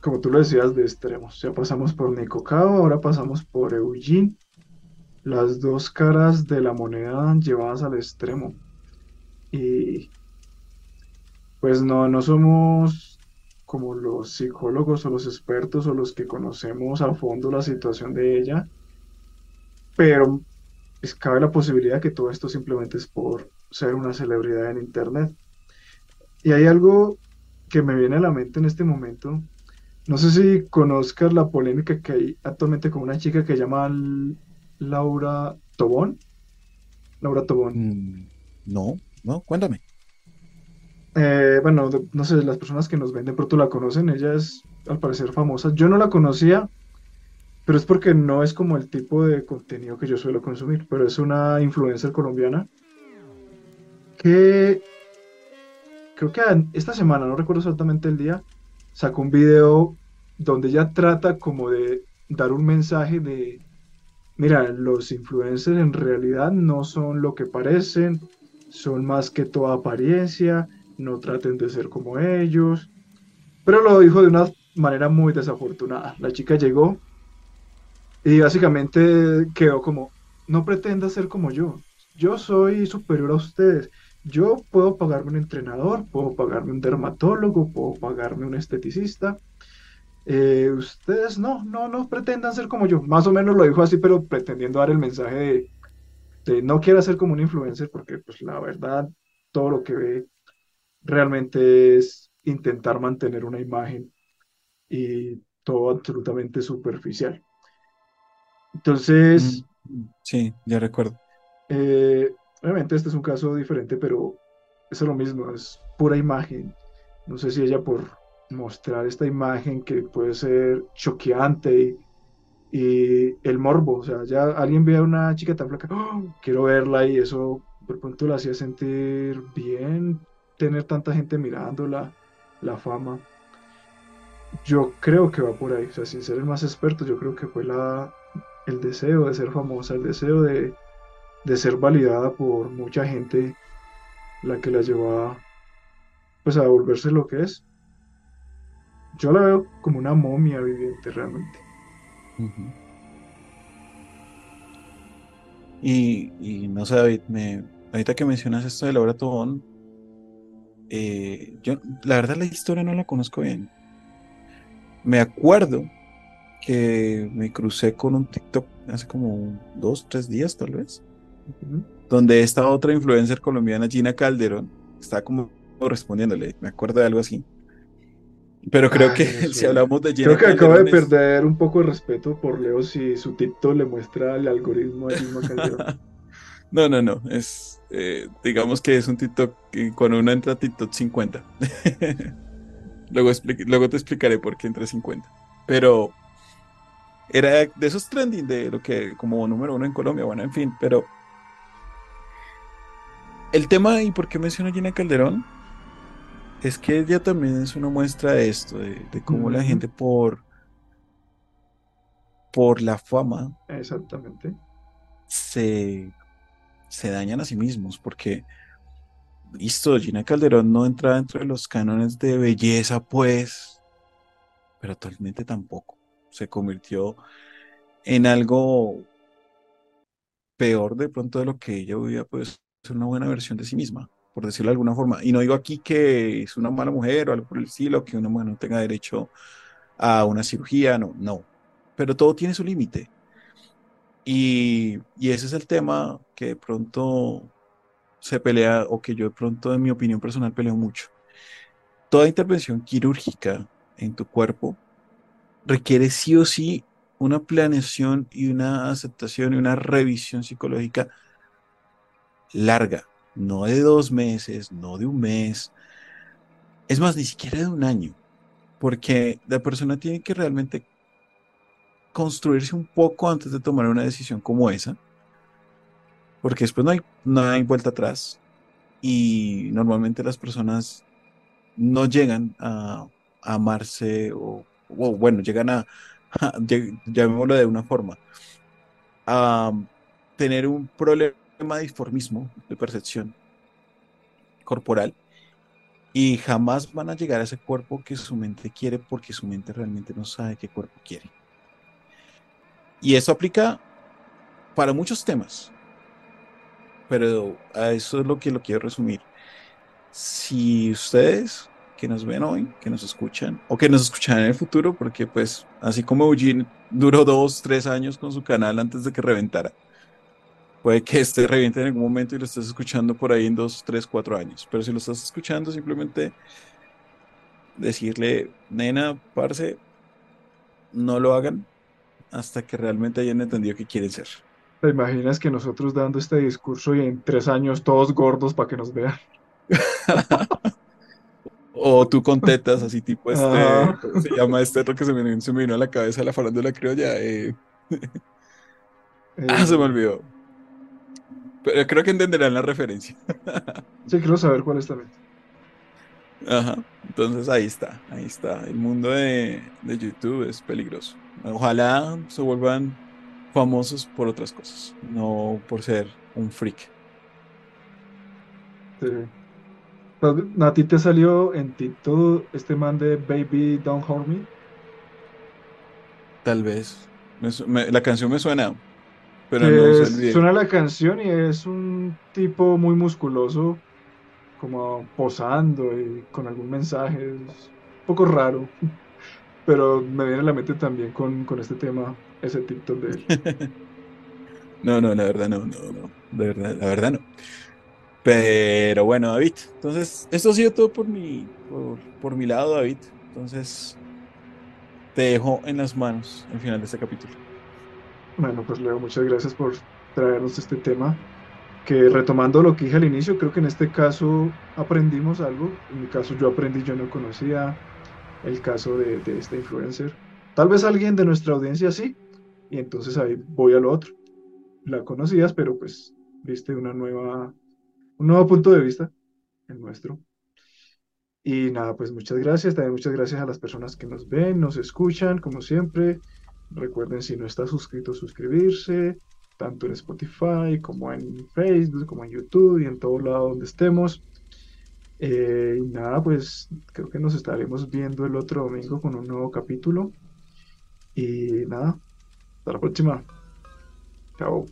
como tú lo decías, de extremos. Ya pasamos por Nico Cao, ahora pasamos por Eugene. Las dos caras de la moneda llevadas al extremo. Y pues no, no somos como los psicólogos o los expertos o los que conocemos a fondo la situación de ella, pero es, cabe la posibilidad que todo esto simplemente es por ser una celebridad en internet. Y hay algo que me viene a la mente en este momento. No sé si conozcas la polémica que hay actualmente con una chica que llama Laura Tobón. Laura Tobón. Mm, no, no, cuéntame. Eh, bueno, no sé, las personas que nos ven de pronto la conocen. Ella es al parecer famosa. Yo no la conocía, pero es porque no es como el tipo de contenido que yo suelo consumir. Pero es una influencer colombiana que creo que esta semana, no recuerdo exactamente el día, sacó un video donde ella trata como de dar un mensaje de, mira, los influencers en realidad no son lo que parecen, son más que toda apariencia, no traten de ser como ellos, pero lo dijo de una manera muy desafortunada. La chica llegó y básicamente quedó como, no pretenda ser como yo, yo soy superior a ustedes. Yo puedo pagarme un entrenador, puedo pagarme un dermatólogo, puedo pagarme un esteticista. Eh, ustedes no, no, no pretendan ser como yo. Más o menos lo dijo así, pero pretendiendo dar el mensaje de, de no quiera ser como un influencer, porque pues la verdad, todo lo que ve realmente es intentar mantener una imagen y todo absolutamente superficial. Entonces, Mm, sí, ya recuerdo. Eh, obviamente este es un caso diferente, pero es lo mismo, es pura imagen. No sé si ella por mostrar esta imagen que puede ser choqueante y, y el morbo, o sea, ya alguien ve a una chica tan flaca, ¡oh! quiero verla y eso de pronto la hacía sentir bien, tener tanta gente mirándola, la fama. Yo creo que va por ahí, o sea, sin ser el más experto, yo creo que fue la, el deseo de ser famosa, el deseo de de ser validada por mucha gente, la que la llevó a, pues, a volverse lo que es. Yo la veo como una momia viviente realmente. Y no sé, David, me, ahorita que mencionas esto de Laura Tobón, eh, yo la verdad la historia no la conozco bien. Me acuerdo que me crucé con un TikTok hace como dos, tres días tal vez, donde esta otra influencer colombiana, Gina Calderón, estaba como respondiéndole, me acuerdo de algo así. Pero creo Ah, que si hablamos de Gina Creo que acabo de Calderón es- perder un poco de respeto por Leo si su TikTok le muestra el algoritmo a Gilma Calderón. No, no, no. Es, eh, digamos que es un TikTok cuando uno entra a TikTok 50. Luego, te explicaré por qué entra 50. Pero era de esos trending de lo que como número uno en Colombia, bueno, en fin, pero el tema y por qué menciono a Gina Calderón es que ella también es una muestra de esto, de, de cómo la gente por por la fama Exactamente. se, se dañan a sí mismos, porque, listo, Gina Calderón no entra dentro de los cánones de belleza, pues, pero actualmente tampoco. Se convirtió en algo peor de pronto de lo que ella hubiera podido ser una buena versión de sí misma, por decirlo de alguna forma. Y no digo aquí que es una mala mujer o algo por el estilo, que una mujer no tenga derecho a una cirugía, no, no. Pero todo tiene su límite. Y, ese es el tema que de pronto se pelea, o que yo de pronto, en mi opinión personal, peleo mucho. Toda intervención quirúrgica en tu cuerpo requiere sí o sí una planeación y una aceptación y una revisión psicológica larga, no de dos meses, no de un mes, es más, ni siquiera de un año, porque la persona tiene que realmente construirse un poco antes de tomar una decisión como esa, porque después no hay, no hay vuelta atrás y normalmente las personas no llegan a, amarse o, bueno, llegan a, llamémoslo de una forma, a tener un problema de disformismo de percepción corporal y jamás van a llegar a ese cuerpo que su mente quiere porque su mente realmente no sabe qué cuerpo quiere. Y eso aplica para muchos temas, pero a eso es lo que lo quiero resumir. Si ustedes que nos ven hoy, que nos escuchan, o que nos escuchan en el futuro, porque pues así como Eugene duró dos, tres años con su canal antes de que reventara, puede que este reviente en algún momento y lo estés escuchando por ahí en dos, tres, cuatro años. Pero si lo estás escuchando, simplemente decirle, nena, parce, no lo hagan hasta que realmente hayan entendido qué quieren ser. ¿Te imaginas que nosotros dando este discurso y en tres años todos gordos para que nos vean? O tú con tetas, así tipo este, Ajá. ¿cómo se llama este lo que se me, se me vino a la cabeza la farándula criolla? Eh, ah, se me Eh, olvidó. Pero creo que entenderán la referencia. sí, quiero saber cuál es también. Ajá. Entonces ahí está, ahí está. El mundo de, de YouTube es peligroso. Ojalá se vuelvan famosos por otras cosas, no por ser un freak. Sí. ¿A ti te salió en TikTok este man de Baby Don't Hurt Me? Tal vez. Me su- me- la canción me suena, pero no es- suena la canción y es un tipo muy musculoso, como posando y con algún mensaje. Es un poco raro, pero me viene a la mente también con, con este tema, ese TikTok de él. No, no, la verdad no, no, no. De verdad, la verdad no. Pero bueno, David. Entonces, esto ha sido todo por mi, por, por mi lado, David. Entonces, te dejo en las manos al final de este capítulo. Bueno, pues Leo, muchas gracias por traernos este tema. Que retomando lo que dije al inicio, creo que en este caso aprendimos algo. En mi caso yo aprendí, yo no conocía el caso de, de este influencer. Tal vez alguien de nuestra audiencia sí, y entonces ahí voy a lo otro. La conocías, pero pues viste una nueva, un nuevo punto de vista, el nuestro. Y nada, pues muchas gracias. También muchas gracias a las personas que nos ven, nos escuchan, como siempre. Recuerden, si no está suscrito, suscribirse, tanto en Spotify como en Facebook, como en YouTube y en todo lado donde estemos. Eh, y nada, pues creo que nos estaremos viendo el otro domingo con un nuevo capítulo. Y nada, hasta la próxima. Chao.